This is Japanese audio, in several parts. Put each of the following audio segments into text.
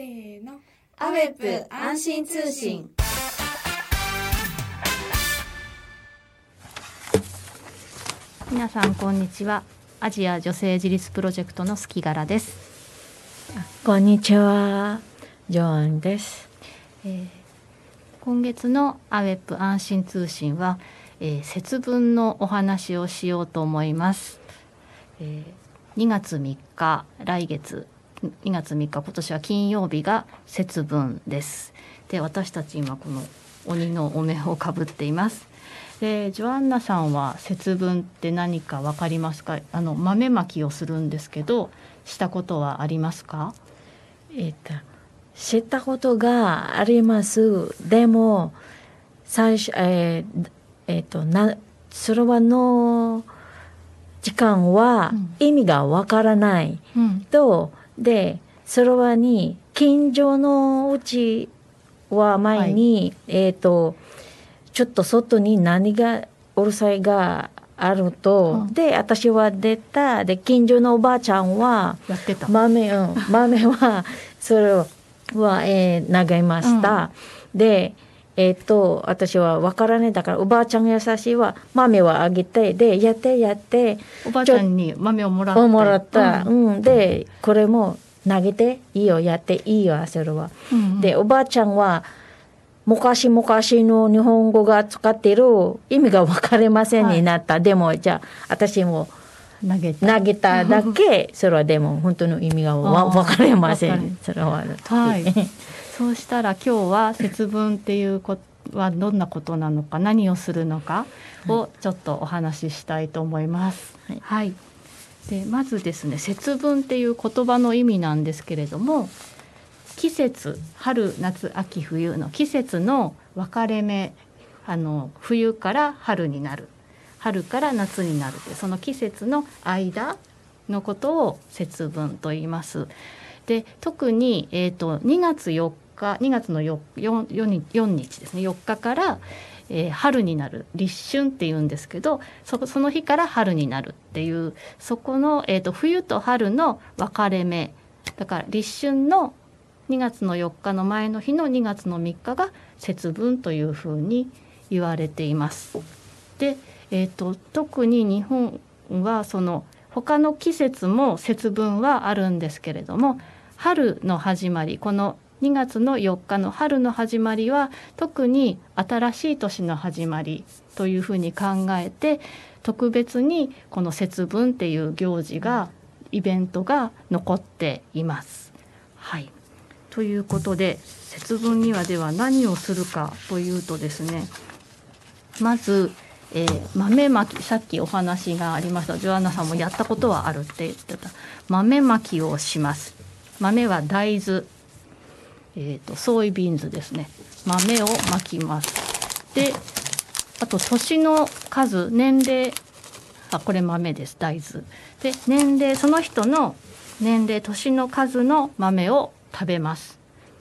せーの。アベップ安心通信。皆さんこんにちはアジア女性自立プロジェクトのスキガラです、こんにちは、ジョアンです。えー今月のアベップ安心通信は、えー節分のお話をしようと思います、えー2月3日来月2月3日今年は金曜日が節分です。で私たち今この鬼のお面をかぶっています。でジョアンナさんは節分って何かわかりますか？あの豆まきをするんですけどしたことはありますか？えっと、知ったことがあります。でも、最初、えーえっと、な、それはの時間はうん。意味がわからない。うん。と、で、それはに、近所のうちは前に、えっと、ちょっと外に何がうるさいがあると、うんで、私は出た、で、近所のおばあちゃんは、やってた、豆、うん、豆は、それは、えー投げました。で、えっ、と、私は分からないだから、おばあちゃん優しいは、豆はあげて、で、やってやって、おばあちゃんに豆をもらって。もらった。ううん。ん、で、これも投げていいよ、やっていいよ、それは。うんで、おばあちゃんは、昔々の日本語が使っている意味が分かりませんになった。でも、じゃあ、私も、投げた。投げただけそれはでも本当の意味がわ分かりません。それははい そうしたら今日は節分っていうことはどんなことなのか何をするのかをちょっとお話ししたいと思います。はいはい、でまずですね節分っていう言葉の意味なんですけれども季節春夏秋冬の季節の分かれ目あの冬から春になる春から夏になるってその季節の間のことを節分と言います。で特に、えー、と2月4日2月の 4, 4, 4, 日ですね。4日から、えー春になる。立春っていうんですけどそその日から春になるっていうそこの、えー、と冬と春の分かれ目。だから立春の2月の4日の前の日の2月の3日が節分というふうに言われています。で、えー、と特に日本はその他の季節も節分はあるんですけれども春の始まりこの2月の4日の春の始まりは特に新しい年の始まりというふうに考えて特別にこの節分っていう行事がイベントが残っています。はい。ということで節分にはでは何をするかというとですねまず、えー豆まきさっきお話がありました。ジョアナさんもやったことはあるって言ってた。豆まきをします。豆は大豆。えー、とソイビーンズですね。豆をまきます。であと年の数年齢あこれ豆です大豆。で年齢その人の年齢年の数の豆を食べます。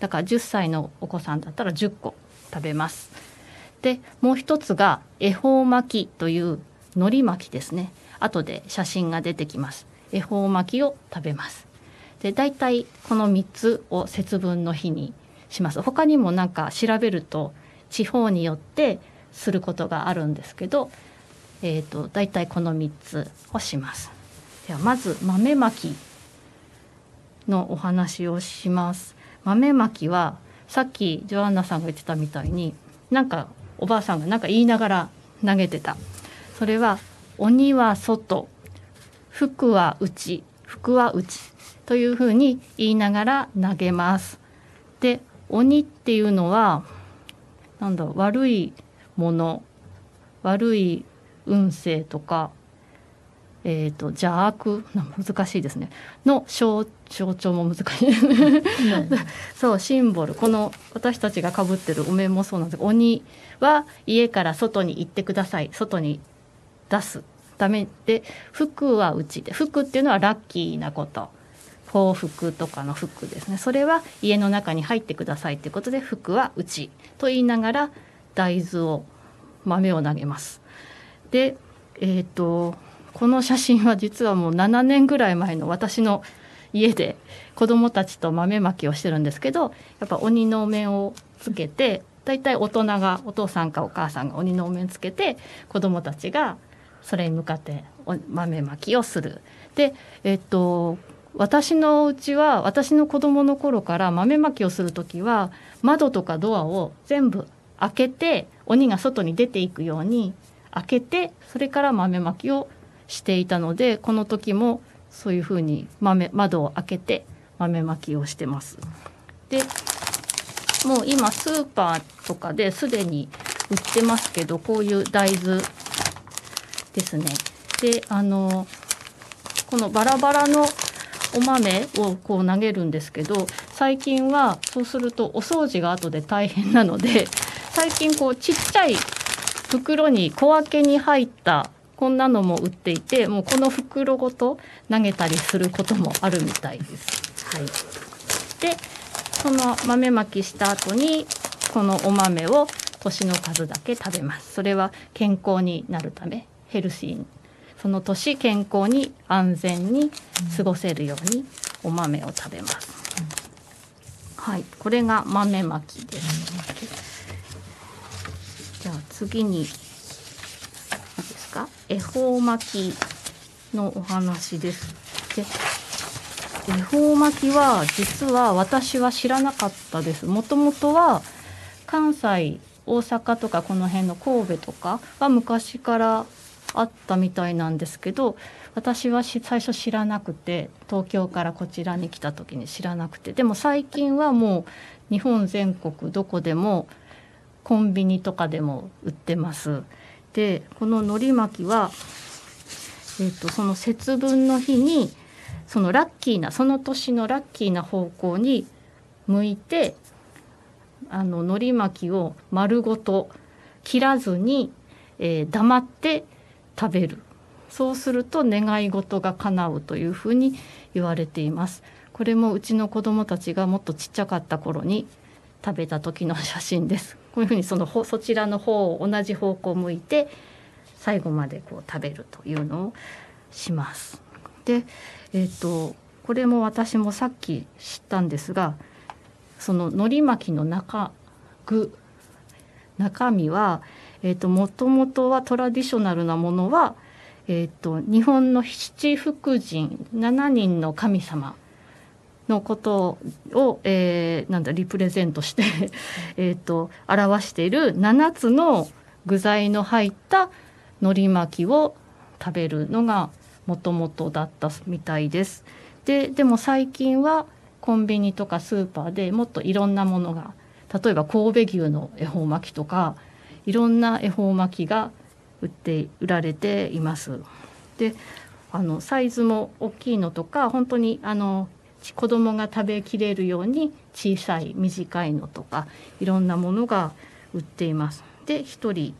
だから10歳のお子さんだったら10個食べます。でもう一つが恵方巻きという海苔巻きですね。後で写真が出てきます。恵方巻きを食べます。で大体この3つを節分の日にします。他にもなんか調べると地方によってすることがあるんですけど、えー、と大体この3つをします。ではまず豆まきのお話をします。豆まきはさっきジョアンナさんが言ってたみたいになんかおばあさんがなんか言いながら投げてた。それは鬼は外福は内福は内。というふうに言いながら投げます。で鬼っていうのはなんだろう悪いもの悪い運勢とかえー、と邪悪な難しいですね。の象象徴も難しい。そうシンボル。この私たちがかぶってるお面もそうなんです。けど鬼は家から外に行ってください。外に出す。ためで福は内で。福っていうのはラッキーなこと幸福とかの福ですねそれは家の中に入ってくださいということで福は内と言いながら大豆を豆を投げます。でえっ、とこの写真は実はもう7年ぐらい前の私の家で子供たちと豆まきをしてるんですけどやっぱ鬼のお面をつけて大体大人がお父さんかお母さんが鬼のお面つけて子供たちがそれに向かって豆まきをする。でえっと私のうちは私の子供の頃から豆まきをする時は窓とかドアを全部開けて鬼が外に出ていくように開けてそれから豆まきをしていたのでこの時もそういうふうに豆窓を開けて豆まきをしてます。でもう今スーパーとかですでに売ってますけどこういう大豆ですね。であのこのバラバラのお豆をこう投げるんですけど最近はそうするとお掃除が後で大変なので 最近こうちっちゃい袋に小分けに入ったこんなのも売っていてもうこの袋ごと投げたりすることもあるみたいです。はい、でその豆まきした後にこのお豆を年の数だけ食べます。それは健康になるためヘルシーその年健康に安全に過ごせるようにお豆を食べます。はい、これが豆まきです。じゃあ次にいいですか？恵方巻きのお話です。で恵方巻きは実は私は知らなかったです。もともとは関西大阪とかこの辺の神戸とかは昔からあったみたいなんですけど私は最初知らなくて東京からこちらに来た時に知らなくてでも最近はもう日本全国どこでもコンビニとかでも売ってます。でこの海苔巻きは、えーと、その節分の日にそのラッキーなその年のラッキーな方向に向いてあの海苔巻きを丸ごと切らずに、えー、黙って食べる。そうすると願い事が叶うというふうに言われています。これもうちの子供たちがもっとちっちゃかった頃に食べた時の写真です。こういうふうにそのそちらの方を同じ方向を向いて最後までこう食べるというのをします。でえっ、ー、とこれも私もさっき知ったんですがその海苔巻きの中具中身はえーと、もともとはトラディショナルなものは、えーと、日本の七福神7人の神様のことを、えー、なんだリプレゼントして えと表している7つの具材の入った海苔巻きを食べるのがもともとだったみたいです。ででも最近はコンビニとかスーパーでもっといろんなものが例えば神戸牛の恵方巻きとかいろんな恵方巻きが売って売られています。であのサイズも大きいのとか本当にあの子供が食べきれるように小さい短いのとかいろんなものが売っています。で1人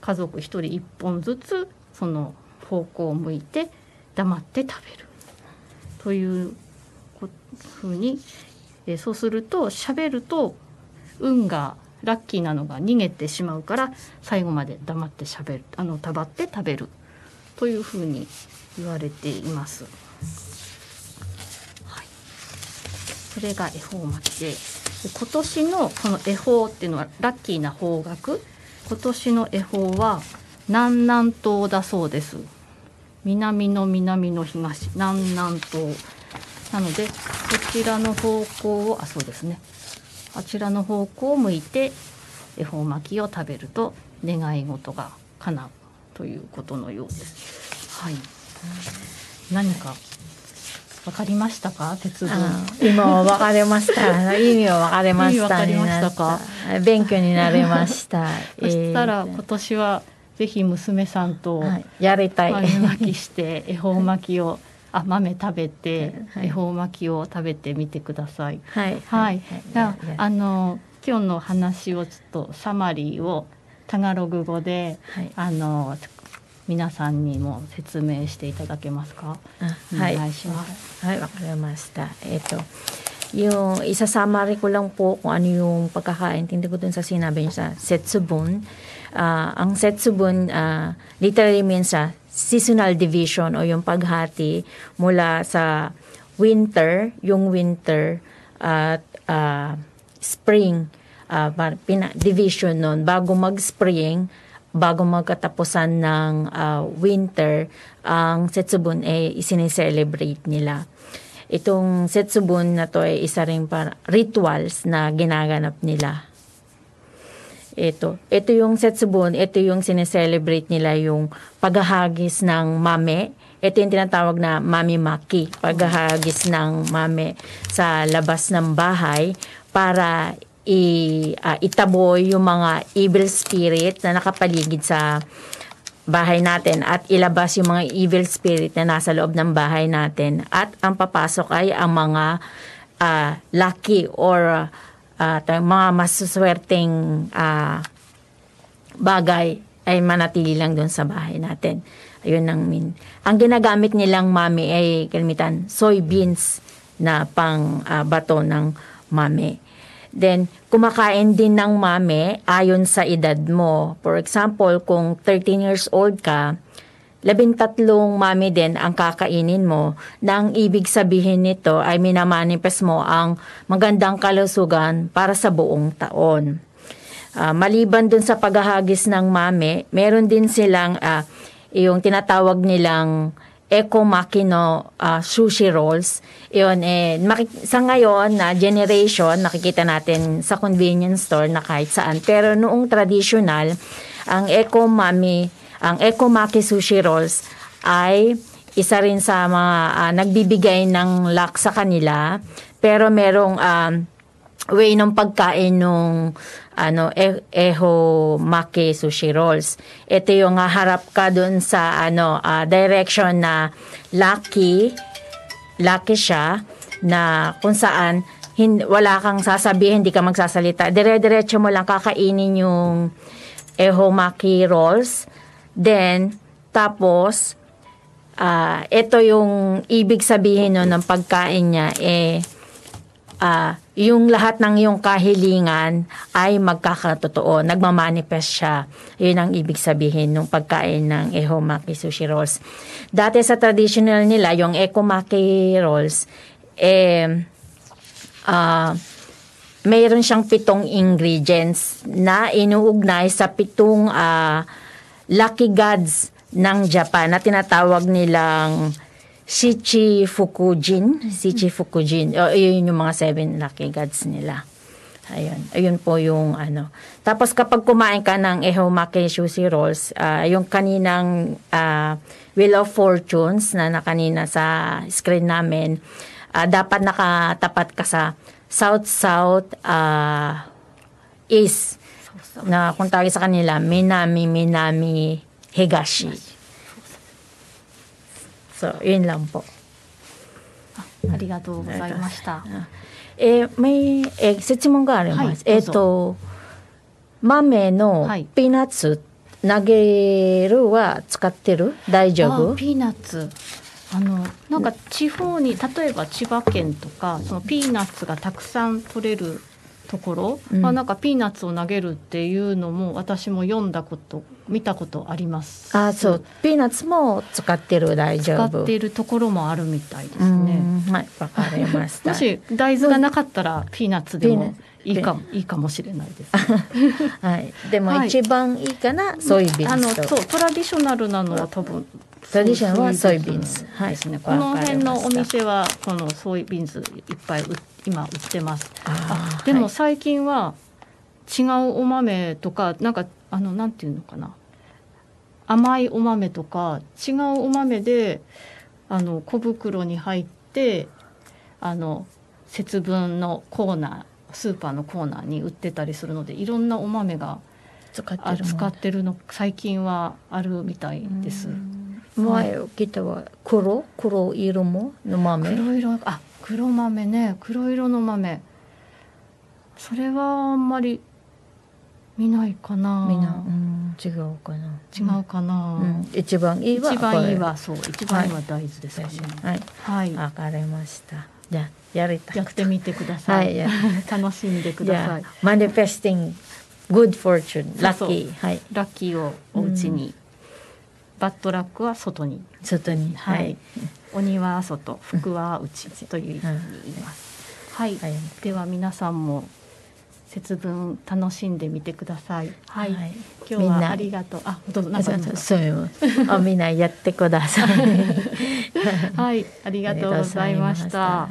家族1人1本ずつその方向を向いて黙って食べるというふうに、えそうすると喋ると運がラッキーなのが逃げてしまうから最後まで黙ってしゃべるあのたばって食べるというふうに言われています。はい、それが恵方巻きで今年のこの恵方っていうのはラッキーな方角今年の恵方は南南東だそうです。南の南の東南南東なのでこちらの方向をあそうですねあちらの方向を向いて恵方巻きを食べると願い事が叶うということのようです。はい。何かわかりましたか？鉄道。今わかりました。意味はわかりました。かりましたか？勉強になりました。そしたら今年はぜひ娘さんとやりたい。豆巻きして恵方巻きをあ豆食べて、恵方巻きを食べてみてください。はい。はい。じゃああの今日の話をちょっとサマリーをタガログ語で、はい、あの皆さんにも説明していただけますか。お願いします。はい、わ、かりました。えっ、と。yung isasamari ko lang po kung ano yung pagkakaintindi ko dun sa sinabi niya sa Setsubun. Uh, ang Setsubun uh, literally means sa seasonal division o yung paghati mula sa winter, yung winter at ah, spring, par- pina, division nun, bago mag-spring, bago magkatapusan ng ah, winter, ang Setsubun ay isineselebrate nila. Itong Setsubun na to ay isa rin para rituals na ginaganap nila ito. Ito yung Setsubun, ito yung sineselebrate nila yung paghahagis ng mame. Ito yung tinatawag na mami maki, paghahagis ng mame sa labas ng bahay para i, ah, itaboy yung mga evil spirit na nakapaligid sa bahay natin at ilabas yung mga evil spirit na nasa loob ng bahay natin at ang papasok ay ang mga ah, lucky or ah, tawag- mga masuswerteng ah, bagay ay manatili lang doon sa bahay natin. Ayun ang min. Ang ginagamit nilang mami ay kalimitan soybeans na pang ah, bato ng mami. Then, kumakain din ng mami ayon sa edad mo. For example, kung 13 years old ka, labintatlong mami din ang kakainin mo na ang ibig sabihin nito ay minamanifest mo ang magandang kalusugan para sa buong taon. Ah, maliban dun sa paghahagis ng mami, meron din silang ah, yung tinatawag nilang Eco Makino ah, sushi rolls. Yun, eh, sa ngayon na generation, nakikita natin sa convenience store na kahit saan. Pero noong traditional, ang Eco Mami, ang Eco Maki sushi rolls ay isa rin sa mga ah, nagbibigay ng luck sa kanila. Pero merong um, way ng pagkain nung ano e- eho maki sushi rolls. Ito yung harap ka dun sa ano ah, direction na lucky lucky siya na kung saan hin, wala kang sasabihin, hindi ka magsasalita. Dire-diretso mo lang kakainin yung eho maki rolls. Then tapos ah ito yung ibig sabihin no, ng pagkain niya eh ah, yung lahat ng iyong kahilingan ay magkakatotoo. Nagmamanifest siya. Yun ang ibig sabihin ng pagkain ng Ehomaki Sushi Rolls. Dati sa traditional nila, yung Ekomaki Rolls, eh, ah, mayroon siyang pitong ingredients na inuugnay sa pitong ah, lucky gods ng Japan na tinatawag nilang Shichi Fukujin. Shichi Fukujin. O, yun yung mga seven lucky gods nila. Ayun. Ayun po yung ano. Tapos kapag kumain ka ng Ehomake Sushi Rolls, ah, yung kaninang ah, Wheel of Fortunes na na kanina sa screen namin, ah, dapat nakatapat ka sa South-South ah, East na kung tawag sa kanila, Minami Minami Higashi. So, yun lang po. ありがとうございました。えー、may, えー質問があります。はいえっ、と、豆のはいピーナッツ投げるは使ってる大丈夫あピーナッツあのなんか地方に例えば千葉県とかそのピーナッツがたくさん取れるところ、うんあなんかピーナッツを投げるっていうのも私も読んだこと見たことありますあ、そう。ピーナッツも使ってる大丈夫。使っているところもあるみたいですうねんはい、わかりました。もし大豆がなかったらピーナッツでもいいかピーナいいかもしれないです、はい。でもはい一番いいかな、ソイビーあの。そうトラディショナルなのは多分トラディショナルはソイビーンズはいですね。この辺のお店はこのソイビーンズいっぱいう今売ってます。あーでもはい最近は違うお豆とかなんかあのなんていうのかな甘いお豆とか違うお豆であの小袋に入ってあの節分のコーナースーパーのコーナーに売ってたりするのでいろんなお豆が使ってるの最近はあるみたいです。前聞いたは黒？黒色も？の豆？黒色あ黒豆ね。黒色の豆。それはあんまり見ないかな。みんな、うん、違うかな。違うかな、うん、一番いいは一番いいこはそう。一番いいは大豆ですね。はい。はい、わかりました。じゃあやりたやってみてください、はい。や 楽しんでください。マニフェスティング good fortune ラッキー。はい。ラッキーをお家に、バッドラックは外に。外にははい。い、鬼は外福は内という意味に言います。はい、はい。では皆さんも節分楽しんでみてください。はい、はい。今日みんな。はありがとう。あ、どうぞなんかそういうあみんなやってください。はい、ありがとうございました。